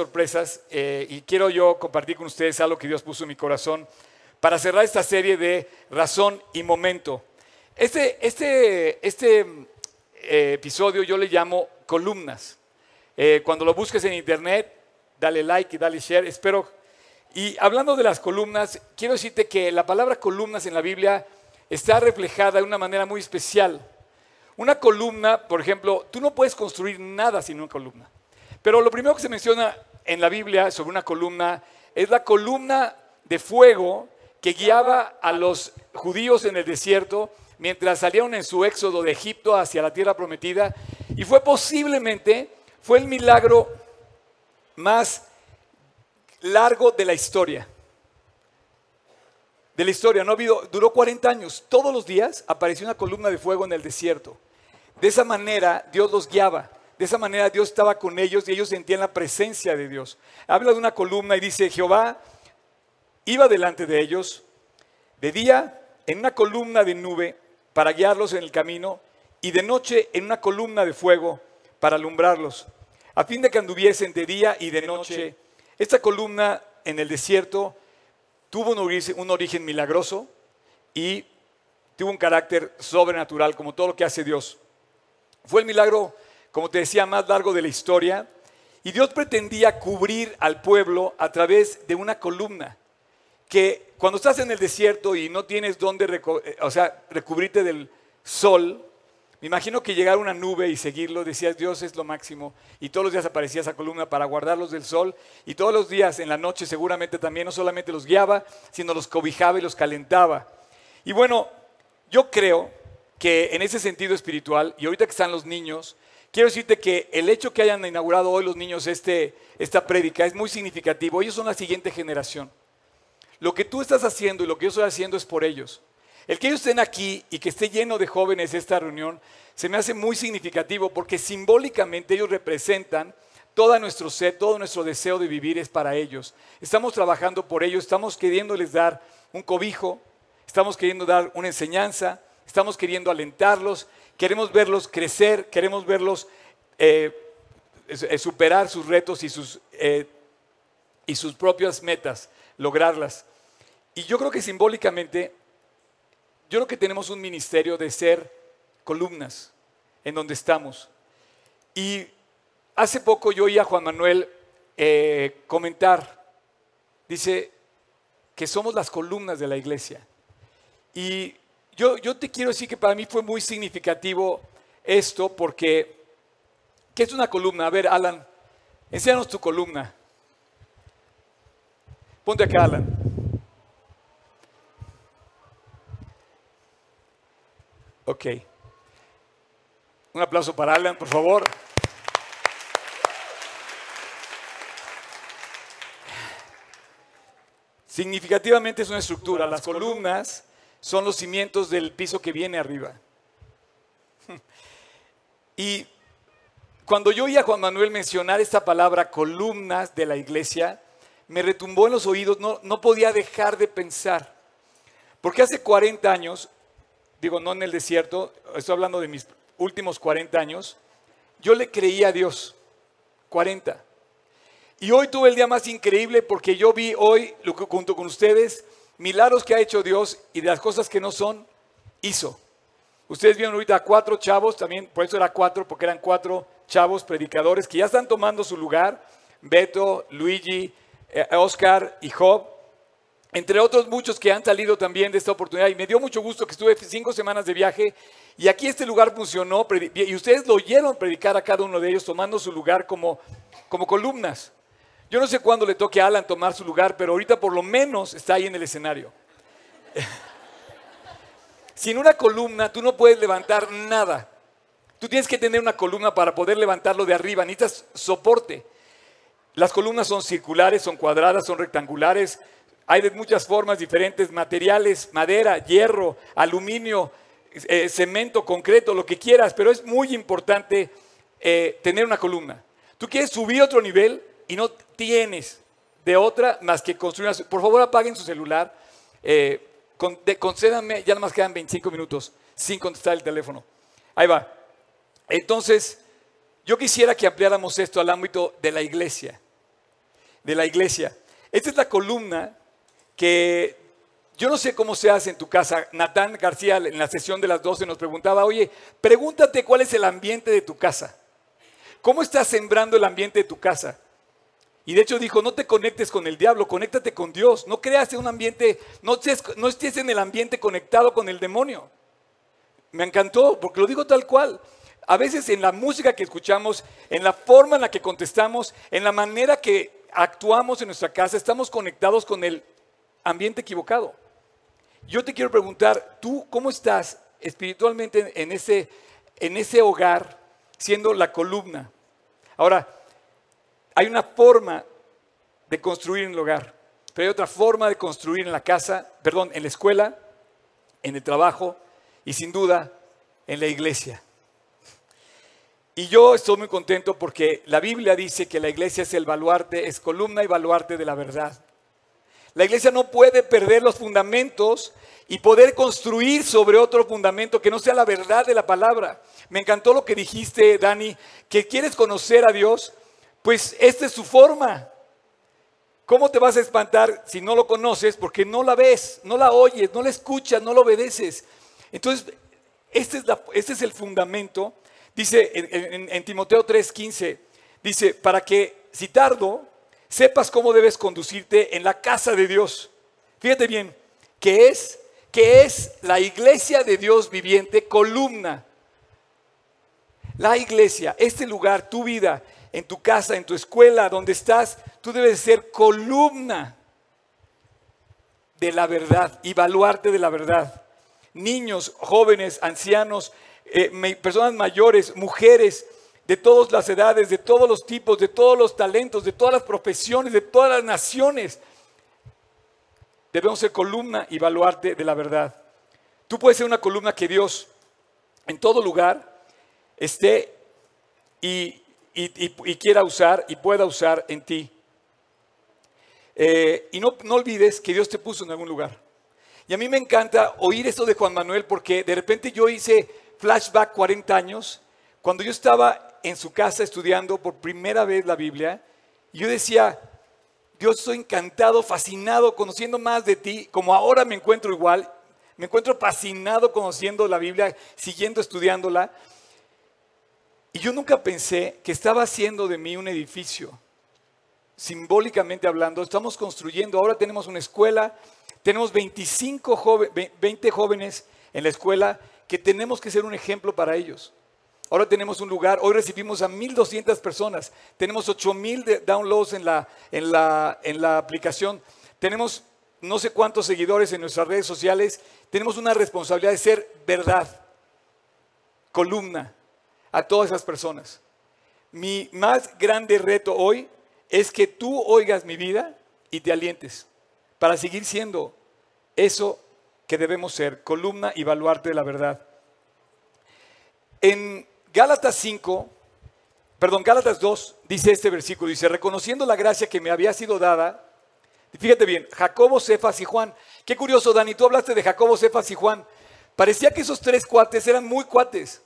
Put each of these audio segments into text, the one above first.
sorpresas eh, y quiero yo compartir con ustedes algo que Dios puso en mi corazón para cerrar esta serie de razón y momento. Este, este, este eh, episodio yo le llamo columnas. Eh, cuando lo busques en internet, dale like y dale share. Espero. Y hablando de las columnas, quiero decirte que la palabra columnas en la Biblia está reflejada de una manera muy especial. Una columna, por ejemplo, tú no puedes construir nada sin una columna. Pero lo primero que se menciona en la Biblia sobre una columna es la columna de fuego que guiaba a los judíos en el desierto mientras salieron en su éxodo de Egipto hacia la tierra prometida. Y fue posiblemente, fue el milagro más largo de la historia. De la historia, no ha habido, duró 40 años. Todos los días apareció una columna de fuego en el desierto. De esa manera Dios los guiaba. De esa manera Dios estaba con ellos y ellos sentían la presencia de Dios. Habla de una columna y dice, Jehová iba delante de ellos de día en una columna de nube para guiarlos en el camino y de noche en una columna de fuego para alumbrarlos, a fin de que anduviesen de día y de noche. Esta columna en el desierto tuvo un origen, milagroso y tuvo un carácter sobrenatural, como todo lo que hace Dios. Fue el milagro como te decía, más largo de la historia. Y Dios pretendía cubrir al pueblo a través de una columna, que cuando estás en el desierto y no tienes dónde eh, o sea, recubrirte del sol, me imagino que llegar una nube y seguirlo, decías, Dios es lo máximo, y todos los días aparecía esa columna para guardarlos del sol, y todos los días en la noche seguramente también no solamente los guiaba, sino los cobijaba y los calentaba. Y bueno, yo creo que en ese sentido espiritual, y ahorita que están los niños, Quiero decirte que el hecho que hayan inaugurado hoy los niños este, esta prédica es muy significativo. Ellos son la siguiente generación. Lo que tú estás haciendo y lo que yo estoy haciendo es por ellos. El que ellos estén aquí y que esté lleno de jóvenes esta reunión se me hace muy significativo porque simbólicamente ellos representan toda nuestro ser, todo nuestro deseo de vivir es para ellos. Estamos trabajando por ellos, estamos queriéndoles dar un cobijo, estamos queriendo dar una enseñanza, estamos queriendo alentarlos, Queremos verlos crecer, queremos verlos eh, eh, superar sus retos y sus, eh, y sus propias metas, lograrlas. Y yo creo que simbólicamente, yo creo que tenemos un ministerio de ser columnas en donde estamos. Y hace poco yo oí a Juan Manuel comentar, dice que somos las columnas de la iglesia. Y yo, te quiero decir que para mí fue muy significativo esto porque, ¿qué es una columna? A ver, Alan, enséñanos tu columna. Ponte acá, Alan. Ok. Un aplauso para Alan, por favor. Significativamente es una estructura. Las columnas son los cimientos del piso que viene arriba. Y cuando yo oí a Juan Manuel mencionar esta palabra columnas de la iglesia, me retumbó en los oídos, no, no podía dejar de pensar. Porque hace 40 años, digo no en el desierto, estoy hablando de mis últimos 40 años, yo le creía a Dios, 40. Y hoy tuve el día más increíble porque yo vi hoy, junto con ustedes, milagros que ha hecho Dios y de las cosas que no son, hizo. Ustedes vieron ahorita a cuatro chavos, también por eso era cuatro, porque eran cuatro chavos predicadores que ya están tomando su lugar. Beto, Luigi, eh, Oscar y Job, entre otros muchos que han salido también de esta oportunidad. Y me dio mucho gusto que estuve cinco semanas de viaje y aquí este lugar funcionó y ustedes lo oyeron predicar a cada uno de ellos tomando su lugar como, como columnas. Yo no sé cuándo le toque a Alan tomar su lugar, pero ahorita por lo menos está ahí en el escenario. Sin una columna tú no puedes levantar nada. Tú tienes que tener una columna para poder levantarlo de arriba. Necesitas soporte. Las columnas son circulares, son cuadradas, son rectangulares. Hay de muchas formas diferentes, materiales, madera, hierro, aluminio, eh, cemento, concreto, lo que quieras, pero es muy importante eh, tener una columna. Tú quieres subir otro nivel, y no tienes de otra más que construir una... Por favor, apaguen su celular. Eh, concédanme, ya nada más quedan 25 minutos sin contestar el teléfono. Ahí va. Entonces, yo quisiera que ampliáramos esto al ámbito de la iglesia. de la iglesia. Esta es la columna que yo no sé cómo se hace en tu casa. Natán García en la sesión de las 12 nos preguntaba, oye, pregúntate cuál es el ambiente de tu casa. ¿Cómo estás sembrando el ambiente de tu casa? Y de hecho dijo, no te conectes con el diablo, conéctate con Dios. No creas en un ambiente, no estés, no estés en el ambiente conectado con el demonio. Me encantó, porque lo digo tal cual. A veces en la música que escuchamos, en la forma en la que contestamos, en la manera que actuamos en nuestra casa, estamos conectados con el ambiente equivocado. Yo te quiero preguntar, ¿tú cómo estás espiritualmente en ese, en ese hogar siendo la columna? Ahora, hay una forma de construir en el hogar, pero hay otra forma de construir en la casa, perdón, en la escuela, en el trabajo y sin duda en la iglesia. Y yo estoy muy contento porque la Biblia dice que la iglesia es el baluarte, es columna y baluarte de la verdad. La iglesia no puede perder los fundamentos y poder construir sobre otro fundamento que no sea la verdad de la palabra. Me encantó lo que dijiste, Dani, que quieres conocer a Dios, pues esta es su forma. ¿Cómo te vas a espantar si no lo conoces? Porque no la ves, no la oyes, no la escuchas, no la obedeces. Entonces, este es, este es el fundamento. Dice en, en Timoteo 3:15, dice, para que si tardo, sepas cómo debes conducirte en la casa de Dios. Fíjate bien, que es, que es la iglesia de Dios viviente, columna. La iglesia, este lugar, tu vida, en tu casa, en tu escuela, donde estás, tú debes ser columna de la verdad, evaluarte de la verdad. Niños, jóvenes, ancianos, eh, personas mayores, mujeres, de todas las edades, de todos los tipos, de todos los talentos, de todas las profesiones, de todas las naciones. Debemos ser columna y baluarte de la verdad. Tú puedes ser una columna que Dios en todo lugar esté y, quiera usar y pueda usar en ti. Eh, y no, no olvides que Dios te puso en algún lugar. Y a mí me encanta oír esto de Juan Manuel porque de repente yo hice flashback 40 años, cuando yo estaba en su casa estudiando por primera vez la Biblia, yo decía, Dios, estoy encantado, fascinado, conociendo más de ti, como ahora me encuentro igual, me encuentro fascinado conociendo la Biblia, siguiendo estudiándola. Y yo nunca pensé que estaba haciendo de mí un edificio, simbólicamente hablando. Estamos construyendo, ahora tenemos una escuela, tenemos 25 jóvenes, 20 jóvenes en la escuela que tenemos que ser un ejemplo para ellos. Ahora tenemos un lugar, hoy recibimos a 1.200 personas, tenemos 8.000 downloads en la, en, la, en la aplicación, tenemos no sé cuántos seguidores en nuestras redes sociales, tenemos una responsabilidad de ser verdad, columna a todas esas personas. Mi más grande reto hoy es que tú oigas mi vida y te alientes para seguir siendo eso que debemos ser, columna y baluarte de la verdad. En Gálatas 5, perdón, Gálatas 2 dice este versículo, dice, reconociendo la gracia que me había sido dada, fíjate bien, Jacobo, Cefas y Juan. Qué curioso, Dani, tú hablaste de Jacobo, Cefas y Juan. Parecía que esos tres cuates eran muy cuates.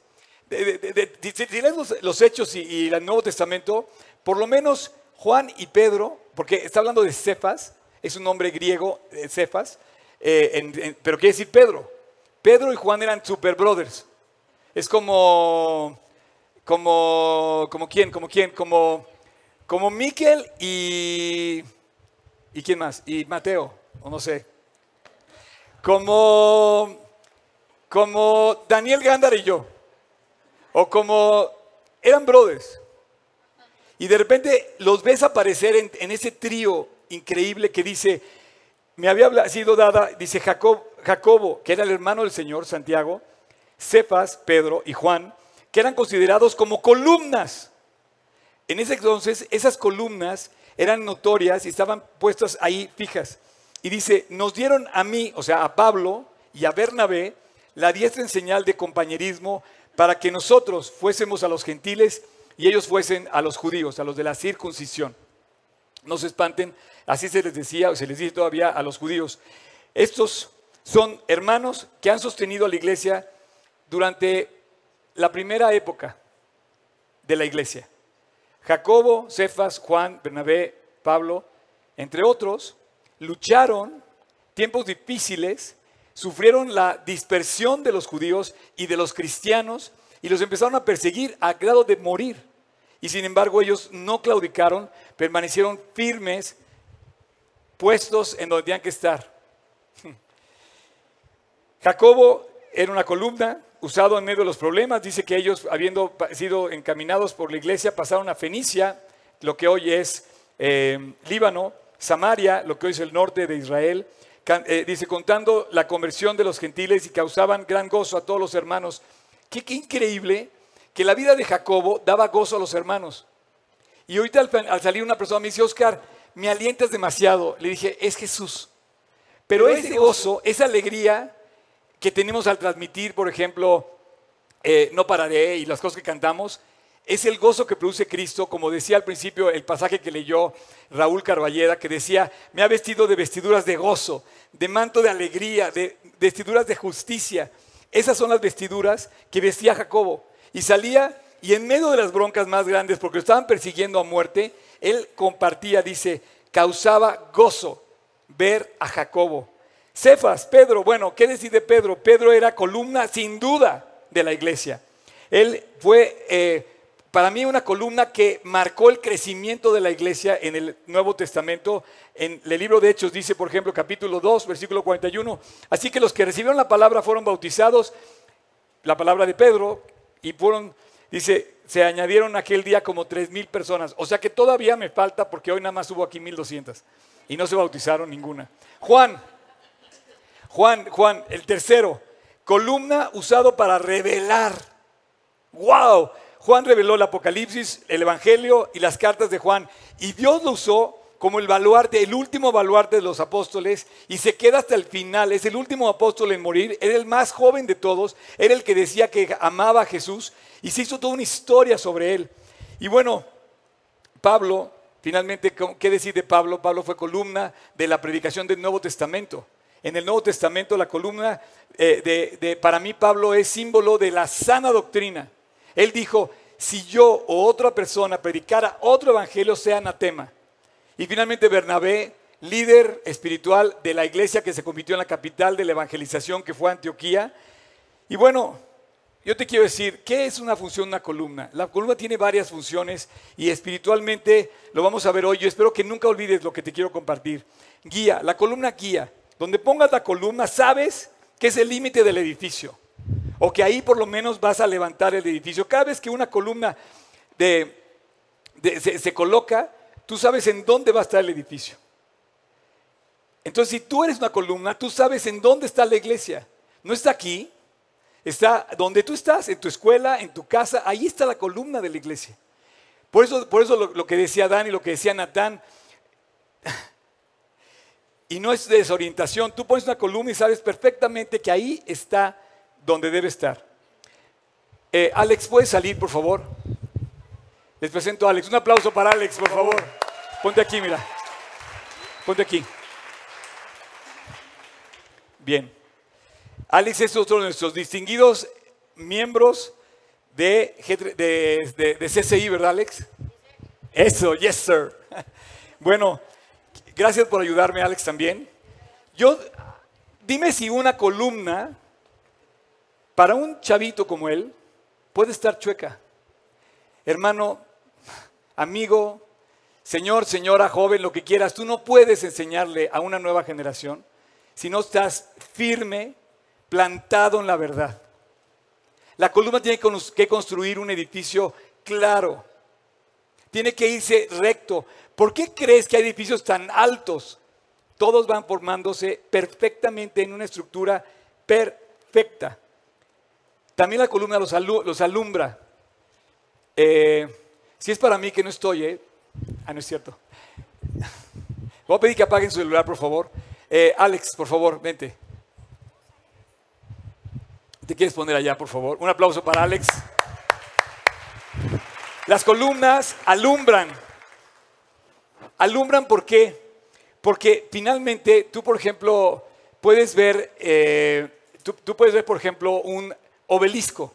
Si lees los, hechos y, el Nuevo Testamento, por lo menos Juan y Pedro, porque está hablando de Cefas, es un nombre griego, eh, Cefas, eh, pero quiere decir Pedro. Pedro y Juan eran super brothers. Es como, como, como quién, como quién, como, como Miquel y, ¿y quién más? Y Mateo, o no sé. Como, como Daniel Gándar y yo. O como, eran brothers. Y de repente los ves aparecer en, ese trío increíble que dice, me había sido dada, dice Jacob, Jacobo, que era el hermano del Señor, Santiago, Cefas, Pedro y Juan, que eran considerados como columnas. En ese entonces esas columnas eran notorias y estaban puestas ahí fijas. Y dice, nos dieron a mí, o sea, a Pablo y a Bernabé, la diestra en señal de compañerismo para que nosotros fuésemos a los gentiles y ellos fuesen a los judíos, a los de la circuncisión. No se espanten, así se les decía, se les dice todavía a los judíos. Estos son hermanos que han sostenido a la iglesia durante la primera época de la iglesia. Jacobo, Cefas, Juan, Bernabé, Pablo, entre otros, lucharon tiempos difíciles, sufrieron la dispersión de los judíos y de los cristianos y los empezaron a perseguir a grado de morir. Y sin embargo ellos no claudicaron, permanecieron firmes, puestos en donde tenían que estar. Jacobo era una columna usado en medio de los problemas. Dice que ellos, habiendo sido encaminados por la iglesia, pasaron a Fenicia, lo que hoy es eh, Líbano, Samaria, lo que hoy es el norte de Israel. Eh, dice, contando la conversión de los gentiles y causaban gran gozo a todos los hermanos. Qué, increíble que la vida de Jacobo daba gozo a los hermanos. Y ahorita al, salir una persona me dice, Oscar, me alientas demasiado. Le dije, es Jesús. Pero, ese gozo, esa alegría que tenemos al transmitir, por ejemplo, eh, No pararé y las cosas que cantamos, es el gozo que produce Cristo, como decía al principio el pasaje que leyó Raúl Carballeda, que decía, me ha vestido de vestiduras de gozo, de manto de alegría, de vestiduras de justicia. Esas son las vestiduras que vestía Jacobo. Y salía y en medio de las broncas más grandes, porque lo estaban persiguiendo a muerte, él compartía, dice, causaba gozo ver a Jacobo. Cefas, Pedro, bueno, ¿qué decide Pedro? Pedro era columna sin duda de la iglesia. Él fue eh, para mí una columna que marcó el crecimiento de la iglesia en el Nuevo Testamento. En el libro de Hechos dice, por ejemplo, capítulo 2, versículo 41, así que los que recibieron la palabra fueron bautizados, la palabra de Pedro, y fueron, dice, se añadieron aquel día como tres mil personas. O sea que todavía me falta porque hoy nada más hubo aquí 1200 y no se bautizaron ninguna. Juan, Juan, Juan, el tercero, columna usado para revelar. ¡Wow! Juan reveló el Apocalipsis, el Evangelio y las cartas de Juan. Y Dios lo usó como el baluarte, el último baluarte de los apóstoles, y se queda hasta el final. Es el último apóstol en morir, era el más joven de todos, era el que decía que amaba a Jesús, y se hizo toda una historia sobre él. Y bueno, Pablo, finalmente, ¿qué decir de Pablo? Pablo fue columna de la predicación del Nuevo Testamento en el Nuevo Testamento la columna eh, de, para mí Pablo es símbolo de la sana doctrina. Él dijo, si yo o otra persona predicara otro evangelio, sea anatema. Y finalmente Bernabé, líder espiritual de la iglesia que se convirtió en la capital de la evangelización que fue Antioquía. Y bueno, yo te quiero decir, ¿qué es una función, una columna? La columna tiene varias funciones y espiritualmente lo vamos a ver hoy. Yo espero que nunca olvides lo que te quiero compartir. Guía, la columna guía. Donde pongas la columna, sabes que es el límite del edificio. O que ahí por lo menos vas a levantar el edificio. Cada vez que una columna se, coloca, tú sabes en dónde va a estar el edificio. Entonces, si tú eres una columna, tú sabes en dónde está la iglesia. No está aquí, está donde tú estás, en tu escuela, en tu casa, ahí está la columna de la iglesia. Por eso, por eso lo, lo que decía Dan y lo que decía Natán, y no es desorientación. Tú pones una columna y sabes perfectamente que ahí está donde debe estar. Eh, Alex, ¿puedes salir, por favor? Les presento a Alex. Un aplauso para Alex, por favor. Ponte aquí, mira. Ponte aquí. Bien. Alex es otro de nuestros distinguidos miembros de, de, de CCI, ¿verdad, Alex? Eso, yes, sir. Bueno, Gracias por ayudarme, Alex, también. Yo, dime si una columna para un chavito como él puede estar chueca. Hermano, amigo, señor, señora, joven, lo que quieras, tú no puedes enseñarle a una nueva generación si no estás firme, plantado en la verdad. La columna tiene que construir un edificio claro. Tiene que irse recto. ¿Por qué crees que hay edificios tan altos? Todos van formándose perfectamente en una estructura perfecta. También la columna los, alumbra. Eh, si es para mí que no estoy, ¿eh? Ah, no es cierto. Voy a pedir que apaguen su celular, por favor. Eh, Alex, por favor, vente. ¿Te quieres poner allá, por favor? Un aplauso para Alex. Las columnas alumbran. Alumbran ¿por qué? Porque finalmente tú, por ejemplo, puedes ver, eh, tú, puedes ver, por ejemplo, un obelisco.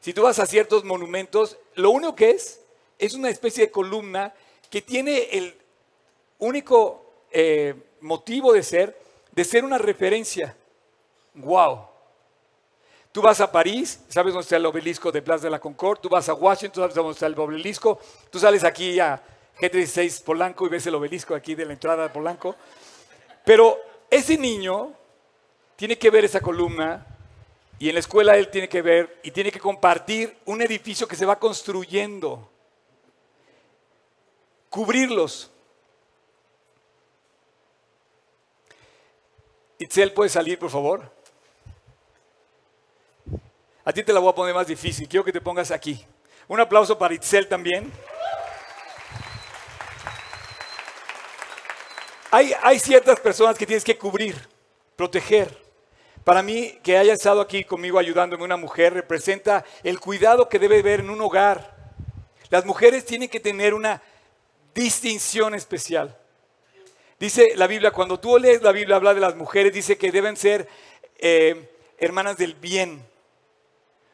Si tú vas a ciertos monumentos, lo único que es es una especie de columna que tiene único eh, motivo de ser, de ser una referencia. ¡Wow! Tú vas a París, sabes dónde está el obelisco de Plaza de la Concorde, tú vas a Washington, sabes dónde está el obelisco, tú sales aquí a G36 Polanco y ves el obelisco aquí de la entrada Polanco. Pero ese niño tiene que ver esa columna y en la escuela él tiene que ver y tiene que compartir un edificio que se va construyendo. Cubrirlos. Itzel, ¿puede salir, por favor? A ti te la voy a poner más difícil. Quiero que te pongas aquí. Un aplauso para Itzel también. Hay, hay ciertas personas que tienes que cubrir, proteger. Para mí, que haya estado aquí conmigo ayudándome una mujer representa el cuidado que debe haber en un hogar. Las mujeres tienen que tener una distinción especial. Dice la Biblia, cuando tú lees la Biblia, habla de las mujeres, dice que deben ser eh, hermanas del bien.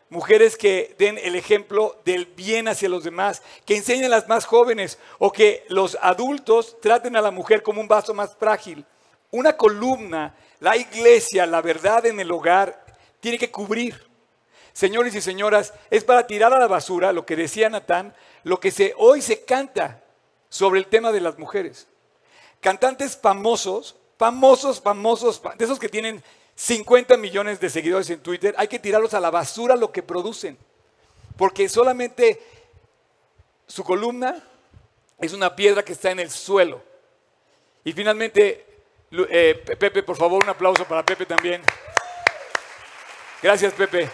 Mujeres que den el ejemplo del bien hacia los demás, que enseñen a las más jóvenes o que los adultos traten a la mujer como un vaso más frágil. Una columna la iglesia, la verdad en el hogar, tiene que cubrir. Señores y señoras, es para tirar a la basura lo que decía Natán, lo que hoy se canta sobre el tema de las mujeres. Cantantes famosos, famosos, famosos, de esos que tienen 50 millones de seguidores en Twitter, hay que tirarlos a la basura lo que producen. Porque solamente su columna es una piedra que está en el suelo. Y finalmente eh, Pepe, por favor, un aplauso para Pepe también. Gracias, Pepe.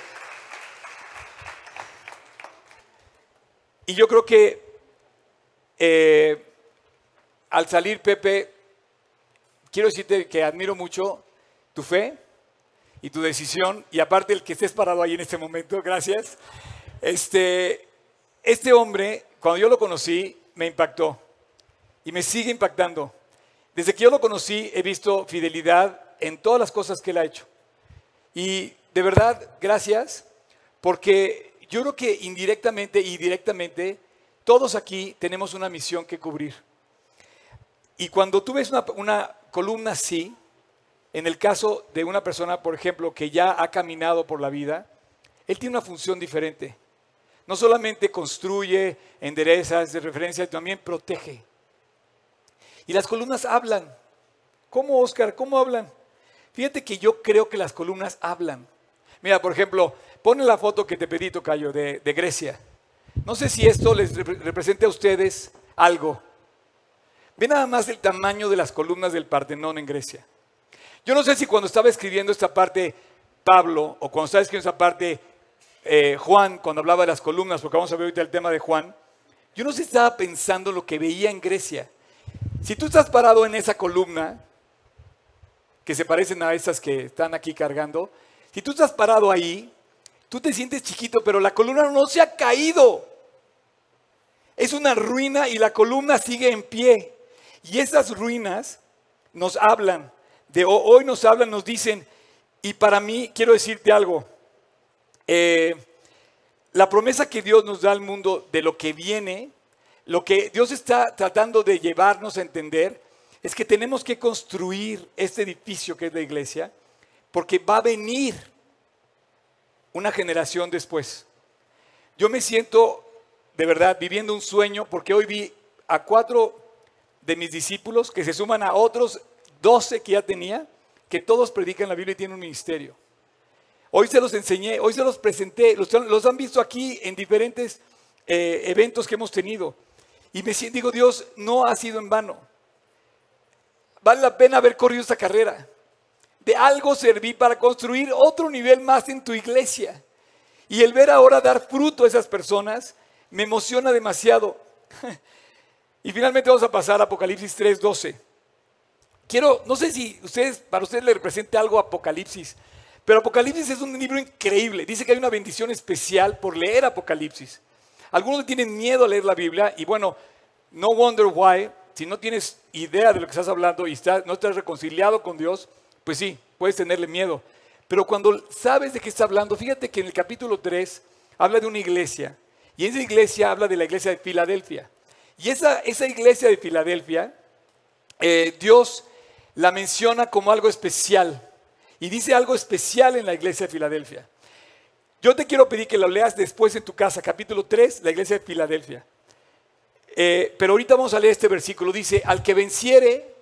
Y yo creo que eh, al salir, Pepe, quiero decirte que admiro mucho tu fe y tu decisión, y aparte el que estés parado ahí en este momento, gracias. Este, este hombre, cuando yo lo conocí, me impactó y me sigue impactando. Desde que yo lo conocí he visto fidelidad en todas las cosas que él ha hecho. Y de verdad, gracias, porque yo creo que indirectamente y directamente todos aquí tenemos una misión que cubrir. Y cuando tú ves una, columna así, en el caso de una persona, por ejemplo, que ya ha caminado por la vida, él tiene una función diferente. No solamente construye, endereza, es de referencia, también protege. Y las columnas hablan. ¿Cómo, Oscar? ¿Cómo hablan? Fíjate que yo creo que las columnas hablan. Mira, por ejemplo, pone la foto que te pedí, Tocayo, de, de Grecia. No sé si esto les representa a ustedes algo. Ve nada más el tamaño de las columnas del Partenón en Grecia. Yo no sé si cuando estaba escribiendo esta parte Pablo o cuando estaba escribiendo esta parte eh, Juan, cuando hablaba de las columnas, porque vamos a ver ahorita el tema de Juan, yo no sé si estaba pensando lo que veía en Grecia. Si tú estás parado en esa columna, que se parecen a esas que están aquí cargando, si tú estás parado ahí, tú te sientes chiquito, pero la columna no se ha caído. Es una ruina y la columna sigue en pie. Y esas ruinas nos hablan, de hoy nos hablan, nos dicen, y para mí quiero decirte algo, eh, la promesa que Dios nos da al mundo de lo que viene lo que Dios está tratando de llevarnos a entender es que tenemos que construir este edificio que es la iglesia, porque va a venir una generación después. Yo me siento de verdad viviendo un sueño porque hoy vi a cuatro de mis discípulos que se suman a otros doce que ya tenía, que todos predican la Biblia y tienen un ministerio. Hoy se los enseñé, hoy se los presenté, los, han visto aquí en diferentes eh, eventos que hemos tenido. Y me digo, Dios, no ha sido en vano. Vale la pena haber corrido esta carrera. De algo serví para construir otro nivel más en tu iglesia. Y el ver ahora dar fruto a esas personas me emociona demasiado. y finalmente vamos a pasar a Apocalipsis 3:12. Quiero, no sé si ustedes, para ustedes le represente algo Apocalipsis, pero Apocalipsis es un libro increíble. Dice que hay una bendición especial por leer Apocalipsis. Algunos tienen miedo a leer la Biblia y bueno, no wonder why, si no tienes idea de lo que estás hablando y no estás reconciliado con Dios, pues sí, puedes tenerle miedo. Pero cuando sabes de qué está hablando, fíjate que en el capítulo 3 habla de una iglesia y esa iglesia habla de la iglesia de Filadelfia. Y esa, esa iglesia de Filadelfia eh, Dios la menciona como algo especial. Y dice algo especial en la iglesia de Filadelfia. Yo te quiero pedir que lo leas después en tu casa, capítulo 3, la iglesia de Filadelfia. Eh, pero ahorita vamos a leer este versículo. Dice, al que venciere,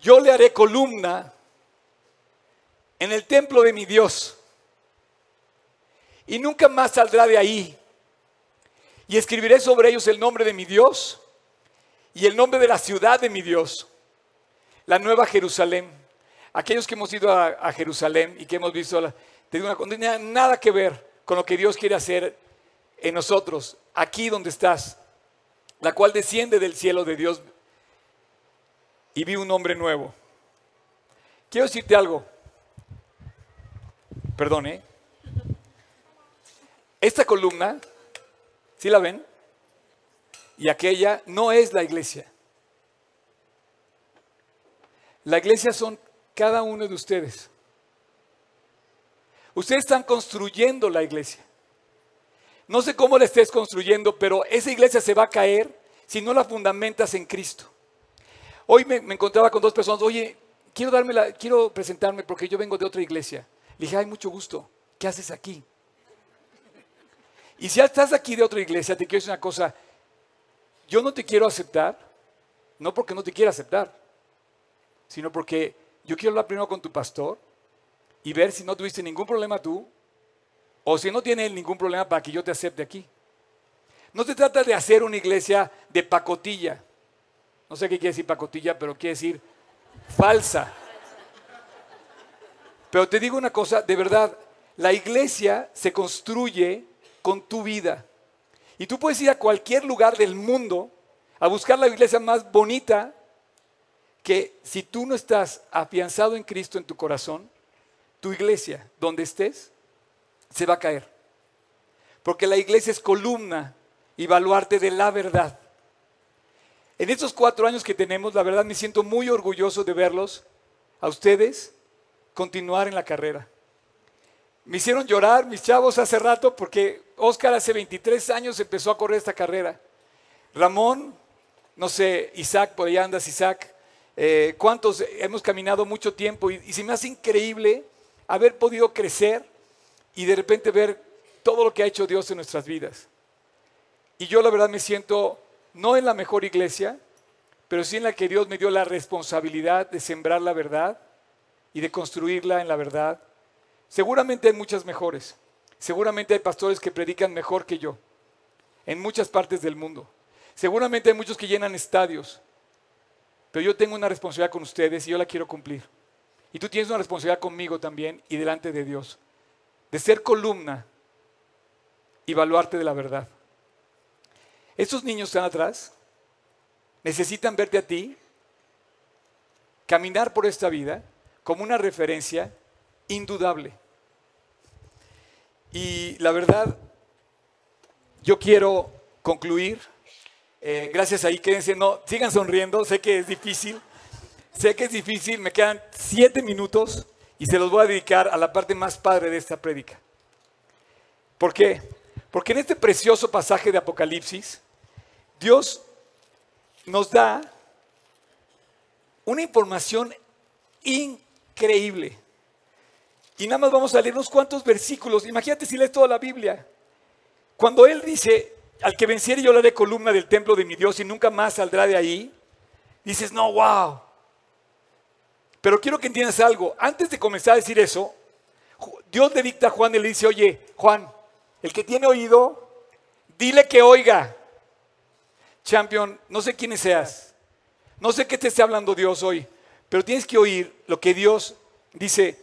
yo le haré columna en el templo de mi Dios. Y nunca más saldrá de ahí. Y escribiré sobre ellos el nombre de mi Dios y el nombre de la ciudad de mi Dios, la nueva Jerusalén. Aquellos que hemos ido a, Jerusalén y que hemos visto, la, te digo una, no tiene nada que ver con lo que Dios quiere hacer en nosotros, aquí donde estás, la cual desciende del cielo de Dios y vi un hombre nuevo. Quiero decirte algo. Perdone. ¿eh? Esta columna, ¿sí la ven? Y aquella no es la iglesia. La iglesia son cada uno de ustedes. Ustedes están construyendo la iglesia. No sé cómo la estés construyendo, pero esa iglesia se va a caer si no la fundamentas en Cristo. Hoy me, encontraba con dos personas, oye, quiero, darme la, quiero presentarme porque yo vengo de otra iglesia. Le dije, hay mucho gusto, ¿qué haces aquí? Y si estás aquí de otra iglesia, te quiero decir una cosa, yo no te quiero aceptar, no porque no te quiera aceptar, sino porque yo quiero hablar primero con tu pastor y ver si no tuviste ningún problema tú o si no tiene ningún problema para que yo te acepte aquí. No se trata de hacer una iglesia de pacotilla. No sé qué quiere decir pacotilla, pero quiere decir falsa. Pero te digo una cosa, de verdad, la iglesia se construye con tu vida. Y tú puedes ir a cualquier lugar del mundo a buscar la iglesia más bonita que si tú no estás afianzado en Cristo en tu corazón, tu iglesia, donde estés, se va a caer. Porque la iglesia es columna y baluarte de la verdad. En estos cuatro años que tenemos, la verdad me siento muy orgulloso de verlos, a ustedes, continuar en la carrera. Me hicieron llorar mis chavos hace rato porque Oscar hace 23 años empezó a correr esta carrera. Ramón, no sé, Isaac, por allá andas Isaac. Eh, ¿Cuántos hemos caminado mucho tiempo? Y, y se me hace increíble haber podido crecer y de repente ver todo lo que ha hecho Dios en nuestras vidas. Y yo la verdad me siento no en la mejor iglesia, pero sí en la que Dios me dio la responsabilidad de sembrar la verdad y de construirla en la verdad. Seguramente hay muchas mejores. Seguramente hay pastores que predican mejor que yo en muchas partes del mundo. Seguramente hay muchos que llenan estadios. Pero yo tengo una responsabilidad con ustedes y yo la quiero cumplir. Y tú tienes una responsabilidad conmigo también y delante de Dios, de ser columna y evaluarte de la verdad. Estos niños están atrás, necesitan verte a ti, caminar por esta vida como una referencia indudable. Y la verdad, yo quiero concluir. Eh, gracias ahí, quédense, no, sigan sonriendo, sé que es difícil. Sé que es difícil, me quedan siete minutos y se los voy a dedicar a la parte más padre de esta prédica. ¿Por qué? Porque en este precioso pasaje de Apocalipsis, Dios nos da una información increíble. Y nada más vamos a leer unos cuantos versículos. Imagínate si lees toda la Biblia. Cuando Él dice, al que venciere yo le haré columna del templo de mi Dios y nunca más saldrá de ahí, dices, no, wow. Pero quiero que entiendas algo. Antes de comenzar a decir eso, Dios le dicta a Juan y le dice, oye, Juan, el que tiene oído, dile que oiga. Champion, no sé quién seas, no sé qué te esté hablando Dios hoy, pero tienes que oír lo que Dios dice.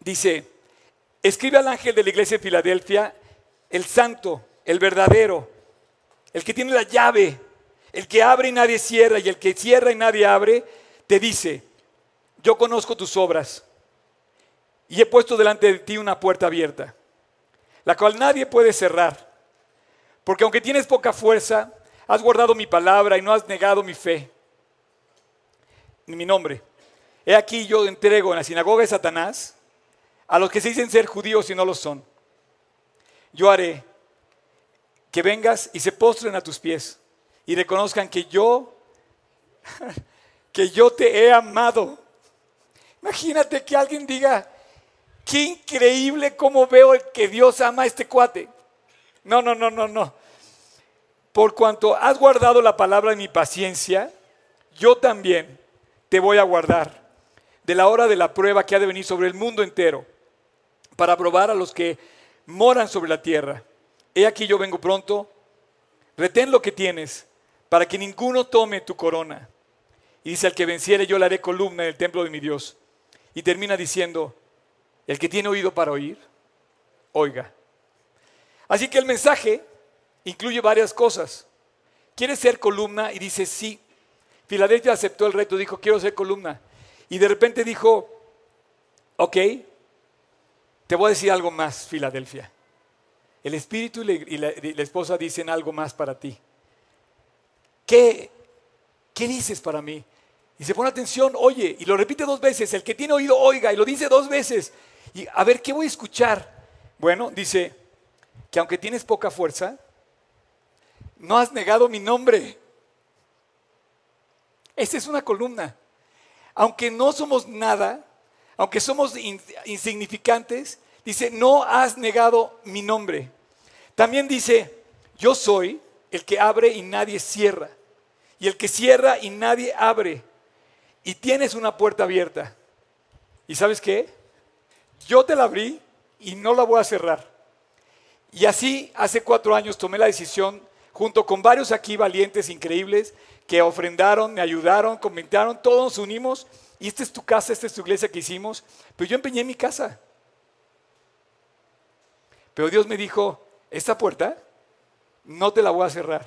Dice, escribe al ángel de la iglesia de Filadelfia, el santo, el verdadero, el que tiene la llave, el que abre y nadie cierra y el que cierra y nadie abre, te dice, yo conozco tus obras y he puesto delante de ti una puerta abierta, la cual nadie puede cerrar. Porque aunque tienes poca fuerza, has guardado mi palabra y no has negado mi fe, ni mi nombre. He aquí yo entrego en la sinagoga de Satanás a los que se dicen ser judíos y no lo son. Yo haré que vengas y se postren a tus pies y reconozcan que yo, que yo te he amado. Imagínate que alguien diga, qué increíble cómo veo que Dios ama a este cuate. No, no, no, no, no. Por cuanto has guardado la palabra de mi paciencia, yo también te voy a guardar de la hora de la prueba que ha de venir sobre el mundo entero, para probar a los que moran sobre la tierra. He aquí yo vengo pronto, retén lo que tienes, para que ninguno tome tu corona. Y dice, al que venciere yo le haré columna en el templo de mi Dios. Y termina diciendo, el que tiene oído para oír, oiga. Así que el mensaje incluye varias cosas. ¿Quieres ser columna? Y dice, sí. Filadelfia aceptó el reto, dijo, quiero ser columna. Y de repente dijo, ok, te voy a decir algo más, Filadelfia. El espíritu y la, esposa dicen algo más para ti. ¿Qué, ¿Qué dices para mí? Y se pone atención, oye, y lo repite dos veces. El que tiene oído, oiga, y lo dice dos veces. Y a ver, ¿qué voy a escuchar? Bueno, dice que aunque tienes poca fuerza, no has negado mi nombre. Esta es una columna. Aunque no somos nada, aunque somos insignificantes, dice, no has negado mi nombre. También dice, yo soy el que abre y nadie cierra, y el que cierra y nadie abre, y tienes una puerta abierta. ¿Y sabes qué? Yo te la abrí y no la voy a cerrar. Y así hace cuatro años tomé la decisión, junto con varios aquí valientes, increíbles, que ofrendaron, me ayudaron, comentaron, todos nos unimos. Y esta es tu casa, esta es tu iglesia que hicimos. Pero yo empeñé mi casa. Pero Dios me dijo, esta puerta no te la voy a cerrar.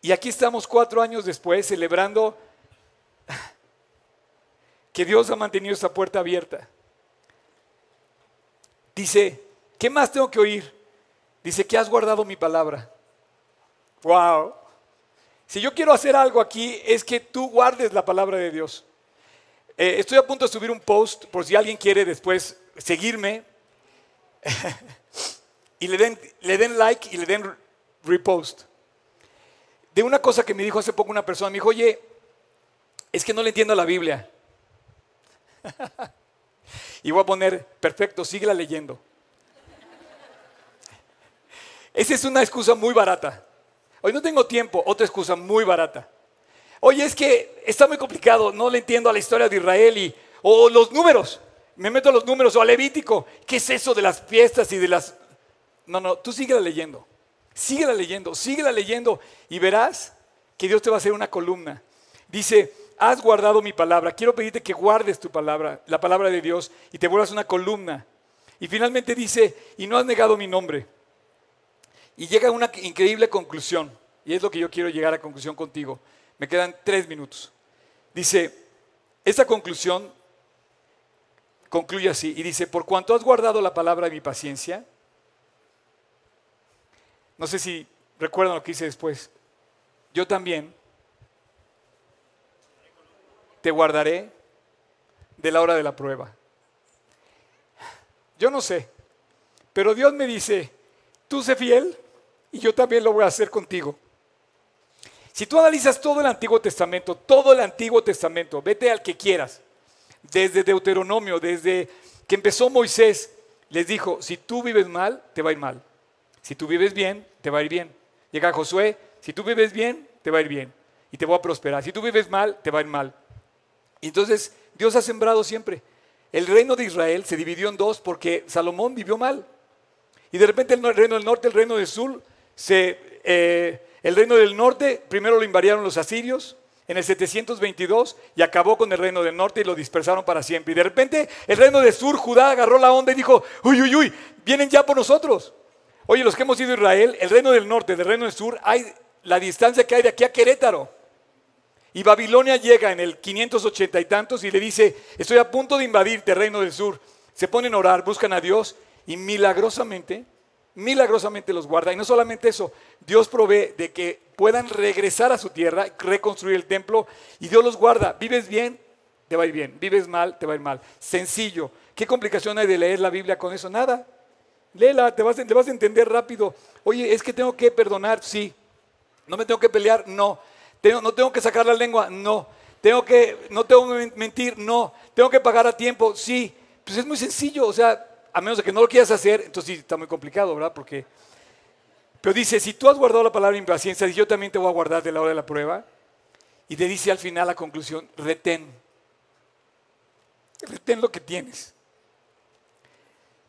Y aquí estamos cuatro años después celebrando que Dios ha mantenido esta puerta abierta. Dice, ¿qué más tengo que oír? Dice que has guardado mi palabra. Wow. Si yo quiero hacer algo aquí es que tú guardes la palabra de Dios. Eh, estoy a punto de subir un post por si alguien quiere después seguirme y le den, le den like y le den repost. De una cosa que me dijo hace poco una persona, me dijo, oye, es que no le entiendo la Biblia. y voy a poner, perfecto, síguela leyendo. Esa es una excusa muy barata. Hoy no tengo tiempo, otra excusa muy barata. Oye, es que está muy complicado, no le entiendo a la historia de Israel y, o los números me meto a los números o a Levítico. ¿Qué es eso de las fiestas y de las... No, no, tú síguela leyendo. Síguela leyendo, síguela leyendo y verás que Dios te va a hacer una columna. Dice, has guardado mi palabra. Quiero pedirte que guardes tu palabra, la palabra de Dios, y te vuelvas una columna. Y finalmente dice, y no has negado mi nombre. Y llega a una increíble conclusión, y es lo que yo quiero llegar a conclusión contigo. Me quedan tres minutos. Dice, esta conclusión concluye así y dice, por cuanto has guardado la palabra de mi paciencia, no sé si recuerdan lo que hice después, yo también te guardaré de la hora de la prueba. Yo no sé, pero Dios me dice, tú sé fiel y yo también lo voy a hacer contigo. Si tú analizas todo el Antiguo Testamento, todo el Antiguo Testamento, vete al que quieras, desde Deuteronomio, desde que empezó Moisés, les dijo, si tú vives mal, te va a ir mal. Si tú vives bien, te va a ir bien. Llega Josué, si tú vives bien, te va a ir bien. Y te voy a prosperar. Si tú vives mal, te va a ir mal. Entonces Dios ha sembrado siempre. El reino de Israel se dividió en dos porque Salomón vivió mal. Y de repente el reino del norte, el reino del sur, se, eh, el reino del norte, primero lo invadieron los asirios, en el 722 y acabó con el reino del norte y lo dispersaron para siempre. Y de repente el reino del sur, Judá, agarró la onda y dijo, uy, uy, uy, vienen ya por nosotros. Oye, los que hemos ido a Israel, el reino del norte, del reino del sur, hay la distancia que hay de aquí a Querétaro. Y Babilonia llega en el 580 y tantos y le dice, estoy a punto de invadirte, reino del sur. Se ponen a orar, buscan a Dios y milagrosamente milagrosamente los guarda. Y no solamente eso, Dios provee de que puedan regresar a su tierra, reconstruir el templo, y Dios los guarda. Vives bien, te va a ir bien. Vives mal, te va a ir mal. Sencillo. ¿Qué complicación hay de leer la Biblia con eso? Nada. Léela, te vas, te vas a entender rápido. Oye, es que tengo que perdonar, sí. No me tengo que pelear, no. Tengo, no tengo que sacar la lengua, no. Tengo que, no tengo que mentir, no. Tengo que pagar a tiempo, sí. Pues es muy sencillo, o sea, a menos de que no lo quieras hacer, entonces sí está muy complicado, ¿verdad? Porque, pero dice, si tú has guardado la palabra impaciencia, yo también te voy a guardar de la hora de la prueba. Y te dice al final la conclusión, retén. Retén lo que tienes.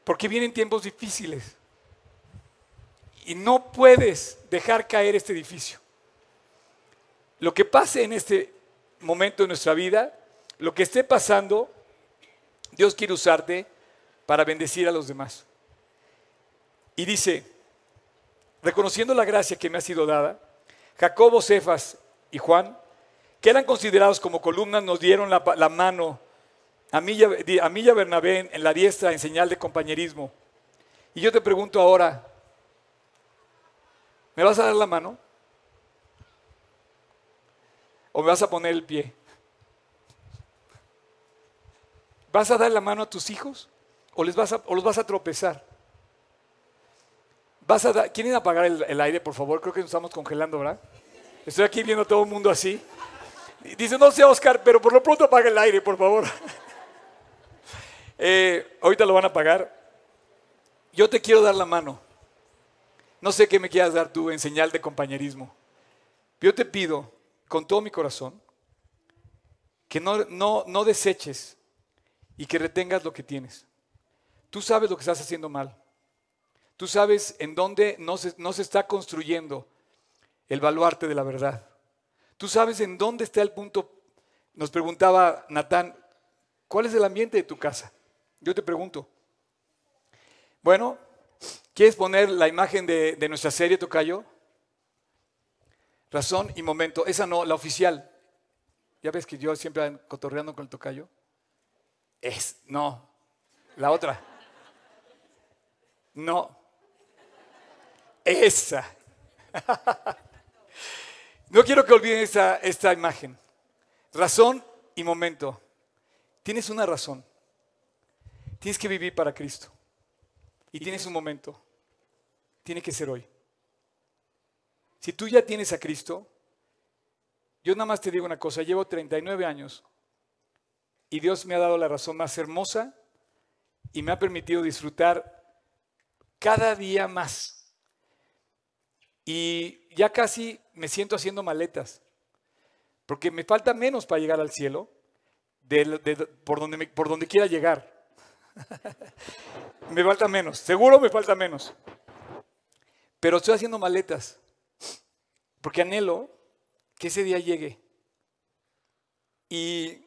Porque vienen tiempos difíciles. Y no puedes dejar caer este edificio. Lo que pase en este momento de nuestra vida, lo que esté pasando, Dios quiere usarte para bendecir a los demás. Y dice, reconociendo la gracia que me ha sido dada, Jacobo, Cefas y Juan, que eran considerados como columnas, nos dieron la, mano a mí, a mí y a Bernabé en la diestra en señal de compañerismo. Y yo te pregunto ahora, ¿me vas a dar la mano? ¿O me vas a poner el pie? ¿Vas a dar la mano a tus hijos? ¿O, los vas a tropezar? ¿Vas a ¿Quieren apagar el, el aire, por favor? Creo que nos estamos congelando, ¿verdad? Estoy aquí viendo a todo el mundo así. Dice, no sé, Oscar, pero por lo pronto apaga el aire, por favor. Eh, ahorita lo van a apagar. Yo te quiero dar la mano. No sé qué me quieras dar tú en señal de compañerismo. Yo te pido con todo mi corazón que no, no, no deseches y que retengas lo que tienes. Tú sabes lo que estás haciendo mal. Tú sabes en dónde no se, está construyendo el baluarte de la verdad. Tú sabes en dónde está el punto. Nos preguntaba Natán, ¿cuál es el ambiente de tu casa? Yo te pregunto. Bueno, ¿quieres poner la imagen de, nuestra serie, Tocayo? Razón y momento. Esa no, la oficial. Ya ves que yo siempre ando cotorreando con el Tocayo. Es, no, la otra. No. Esa. No quiero que olviden esta, esta imagen. Razón y momento. Tienes una razón. Tienes que vivir para Cristo. Y tienes un momento. Tiene que ser hoy. Si tú ya tienes a Cristo, yo nada más te digo una cosa, llevo 39 años y Dios me ha dado la razón más hermosa y me ha permitido disfrutar cada día más. Y ya casi me siento haciendo maletas, porque me falta menos para llegar al cielo por, donde por donde quiera llegar. me falta menos, seguro me falta menos. Pero estoy haciendo maletas, porque anhelo que ese día llegue. Y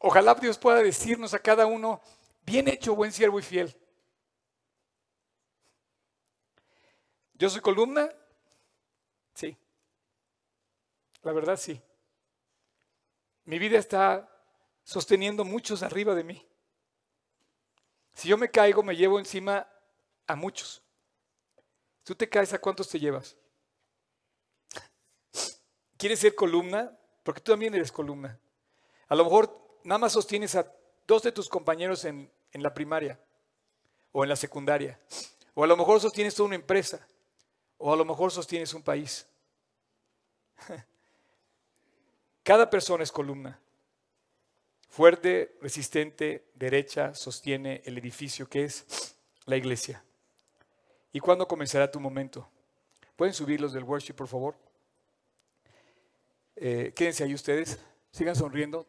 ojalá Dios pueda decirnos a cada uno, bien hecho, buen siervo y fiel. ¿Yo soy columna? Sí. La verdad sí. Mi vida está sosteniendo muchos arriba de mí. Si yo me caigo, me llevo encima a muchos. ¿Tú te caes a cuántos te llevas? ¿Quieres ser columna? Porque tú también eres columna. A lo mejor nada más sostienes a dos de tus compañeros en, en la primaria o en la secundaria. O a lo mejor sostienes toda una empresa. O a lo mejor sostienes un país. Cada persona es columna. Fuerte, resistente, derecha, sostiene el edificio que es la iglesia. ¿Y cuándo comenzará tu momento? ¿Pueden subir los del worship, por favor? Eh, quédense ahí ustedes, sigan sonriendo.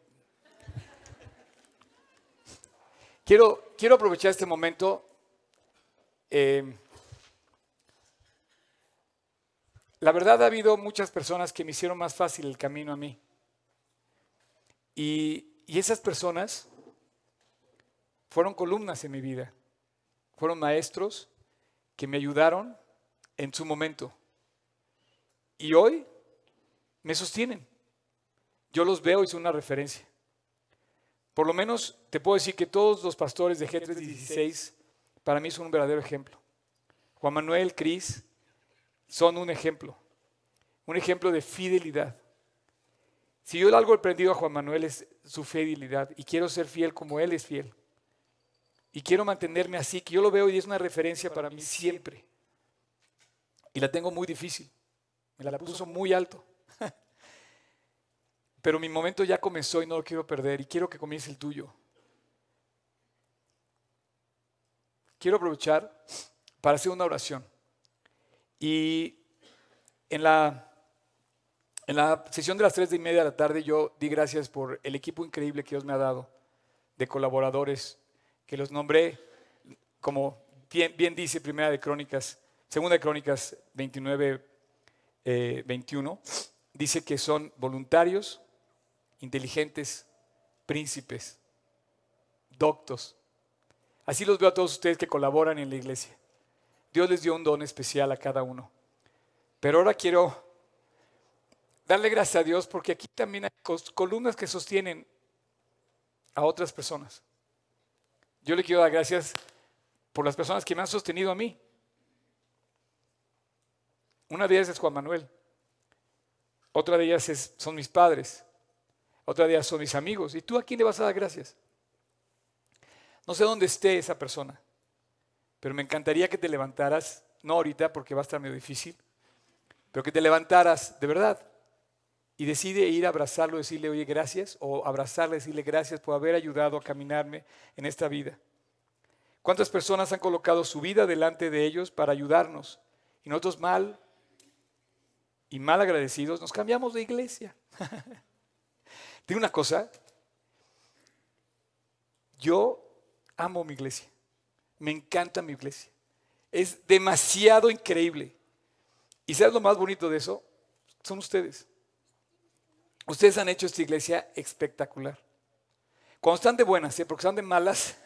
Quiero, aprovechar este momento. Eh, La verdad ha habido muchas personas que me hicieron más fácil el camino a mí. Y, esas personas fueron columnas en mi vida. Fueron maestros que me ayudaron en su momento. Y hoy me sostienen. Yo los veo y son una referencia. Por lo menos te puedo decir que todos los pastores de Génesis 16 para mí son un verdadero ejemplo. Juan Manuel, Cris, son un ejemplo, un ejemplo de fidelidad. Si yo algo he aprendido a Juan Manuel es su fidelidad y quiero ser fiel como él es fiel. Y quiero mantenerme así, que yo lo veo y es una referencia para mí siempre. Y la tengo muy difícil. Me la puso muy alto. Pero mi momento ya comenzó y no lo quiero perder y quiero que comience el tuyo. Quiero aprovechar para hacer una oración. Y en la, en la sesión de las 3 y media de la tarde yo di gracias por el equipo increíble que Dios me ha dado de colaboradores que los nombré como bien, dice Primera de Crónicas, Segunda de Crónicas 29, 21, eh, dice que son voluntarios, inteligentes, príncipes, doctos. Así los veo a todos ustedes que colaboran en la iglesia. Dios les dio un don especial a cada uno. Pero ahora quiero darle gracias a Dios porque aquí también hay columnas que sostienen a otras personas. Yo le quiero dar gracias por las personas que me han sostenido a mí. Una de ellas es Juan Manuel. Otra de ellas son mis padres. Otra ellas son mis amigos. ¿Y tú a quién le vas a dar gracias? No sé dónde esté esa persona, pero me encantaría que te levantaras, no ahorita porque va a estar medio difícil, pero que te levantaras de verdad y decide ir a abrazarlo, decirle, oye, gracias, o abrazarle, decirle gracias por haber ayudado a caminarme en esta vida. ¿Cuántas personas han colocado su vida delante de ellos para ayudarnos? Y nosotros mal y mal agradecidos nos cambiamos de iglesia. Digo una cosa, yo amo mi iglesia, me encanta mi iglesia, es demasiado increíble. ¿Y sabes lo más bonito de eso? Son ustedes. Ustedes han hecho esta iglesia espectacular. Cuando están de buenas, ¿eh? porque están de malas.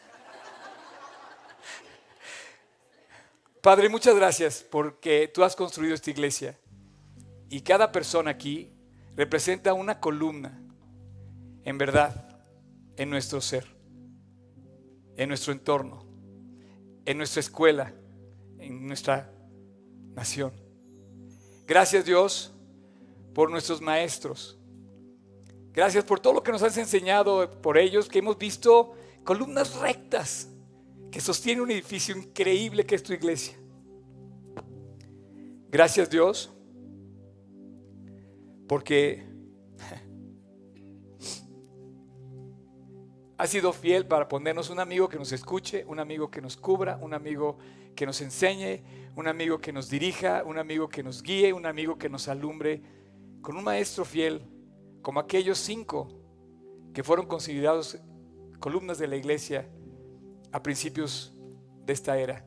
Padre, muchas gracias porque tú has construido esta iglesia y cada persona aquí representa una columna, en verdad, en nuestro ser, en nuestro entorno, en nuestra escuela, en nuestra nación. Gracias Dios por nuestros maestros. Gracias por todo lo que nos has enseñado por ellos, que hemos visto columnas rectas que sostienen un edificio increíble que es tu iglesia. Gracias Dios, porque ha sido fiel para ponernos un amigo que nos escuche, un amigo que nos cubra, un amigo que nos enseñe, un amigo que nos dirija, un amigo que nos guíe, un amigo que nos alumbre, con un maestro fiel, como aquellos cinco que fueron considerados columnas de la iglesia a principios de esta era.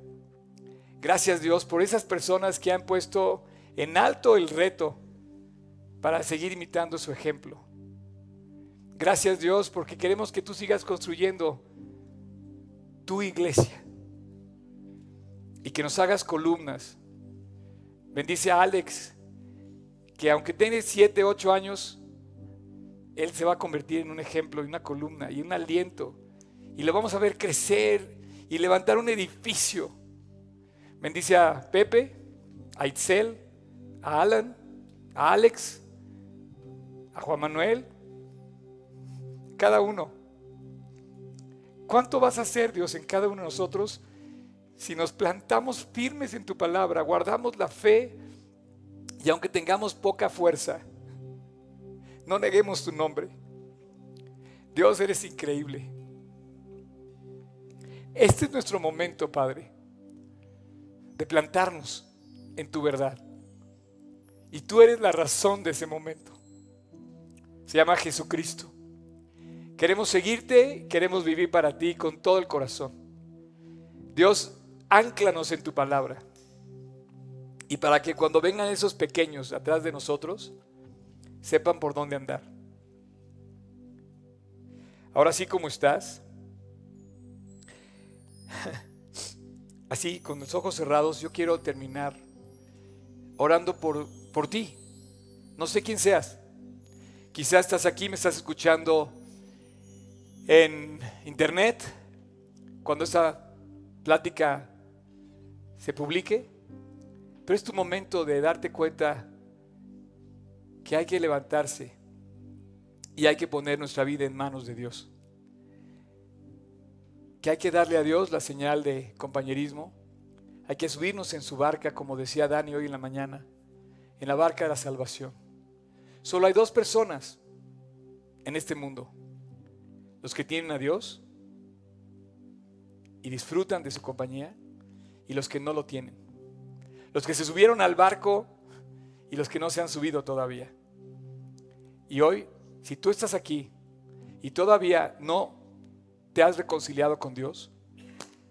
Gracias Dios por esas personas que han puesto en alto el reto para seguir imitando su ejemplo. Gracias Dios porque queremos que tú sigas construyendo tu iglesia y que nos hagas columnas. Bendice a Alex, que aunque tiene 7, 8 años, él se va a convertir en un ejemplo y una columna y un aliento. Y le vamos a ver crecer y levantar un edificio. Bendice a Pepe, a Itzel, a Alan, a Alex, a Juan Manuel, cada uno. ¿Cuánto vas a hacer, Dios, en cada uno de nosotros si nos plantamos firmes en tu palabra, guardamos la fe y aunque tengamos poca fuerza, no neguemos tu nombre. Dios, eres increíble. Este es nuestro momento, Padre, de plantarnos en tu verdad. Y tú eres la razón de ese momento. Se llama Jesucristo. Queremos seguirte, queremos vivir para ti con todo el corazón. Dios, Ánclanos en tu palabra. Y para que cuando vengan esos pequeños atrás de nosotros, sepan por dónde andar. Ahora sí como estás, así con los ojos cerrados, yo quiero terminar orando por, por ti. No sé quién seas. Quizás estás aquí, me estás escuchando en internet, cuando esa plática se publique, pero es tu momento de darte cuenta que hay que levantarse y hay que poner nuestra vida en manos de Dios. que hay que darle a Dios la señal de compañerismo. Hay que subirnos en su barca, como decía Dani hoy en la mañana, en la barca de la salvación. Solo hay dos personas en este mundo. Los que tienen a Dios y disfrutan de su compañía y los que no lo tienen. Los que se subieron al barco y los que no se han subido todavía. Y hoy, si tú estás aquí y todavía no te has reconciliado con Dios,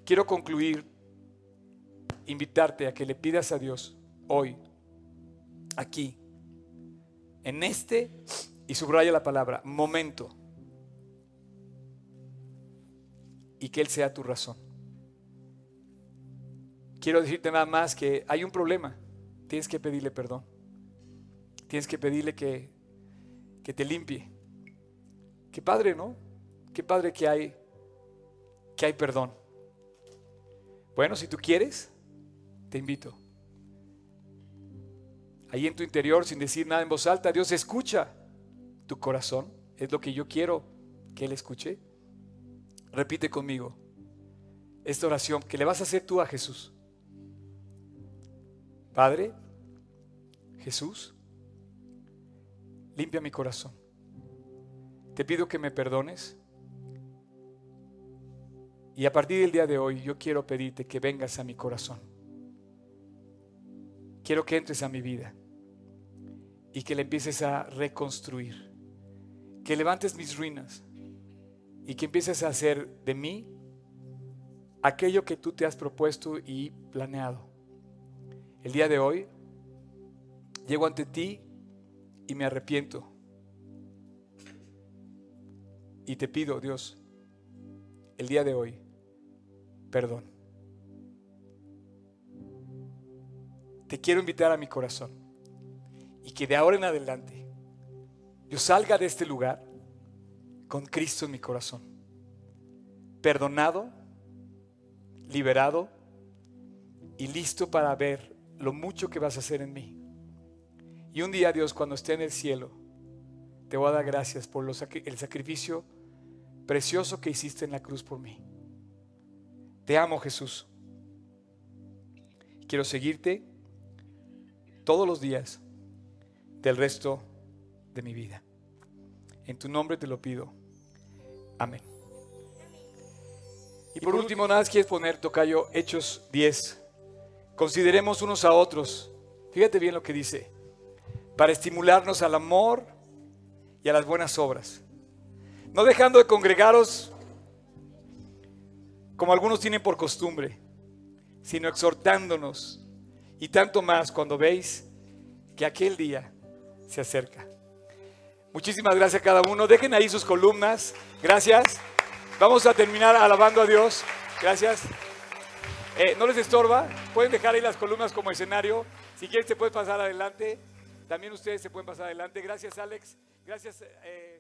quiero concluir, invitarte a que le pidas a Dios hoy, aquí, en este, y subraya la palabra, momento, y que Él sea tu razón. Quiero decirte nada más que hay un problema, tienes que pedirle perdón, tienes que pedirle que, que te limpie. Qué padre, ¿no? Qué padre que hay que hay perdón. Bueno, si tú quieres, te invito. Ahí en tu interior, sin decir nada en voz alta, Dios escucha tu corazón. Es lo que yo quiero que Él escuche. Repite conmigo esta oración que le vas a hacer tú a Jesús. Padre, Jesús, limpia mi corazón. Te pido que me perdones y a partir del día de hoy yo quiero pedirte que vengas a mi corazón. Quiero que entres a mi vida y que le empieces a reconstruir. Que levantes mis ruinas y que empieces a hacer de mí aquello que tú te has propuesto y planeado. El día de hoy llego ante ti y me arrepiento. Y te pido, Dios, el día de hoy, perdón. Te quiero invitar a mi corazón y que de ahora en adelante yo salga de este lugar con Cristo en mi corazón, perdonado, liberado y listo para ver lo mucho que vas a hacer en mí. Y un día, Dios, cuando esté en el cielo, te voy a dar gracias por el sacrificio precioso que hiciste en la cruz por mí. Te amo Jesús. Quiero seguirte todos los días del resto de mi vida. En tu nombre te lo pido. Amén. Y por último, nada más quieres poner, Tocayo, Hechos 10. Consideremos unos a otros. Fíjate bien lo que dice. Para estimularnos al amor y a las buenas obras. No dejando de congregaros como algunos tienen por costumbre, sino exhortándonos y tanto más cuando veis que aquel día se acerca. Muchísimas gracias a cada uno. Dejen ahí sus columnas. Gracias. Vamos a terminar alabando a Dios. Gracias. Eh, no les estorba. Pueden dejar ahí las columnas como escenario. Si quieren, se puede pasar adelante. También ustedes se pueden pasar adelante. Gracias, Alex. Gracias. Eh,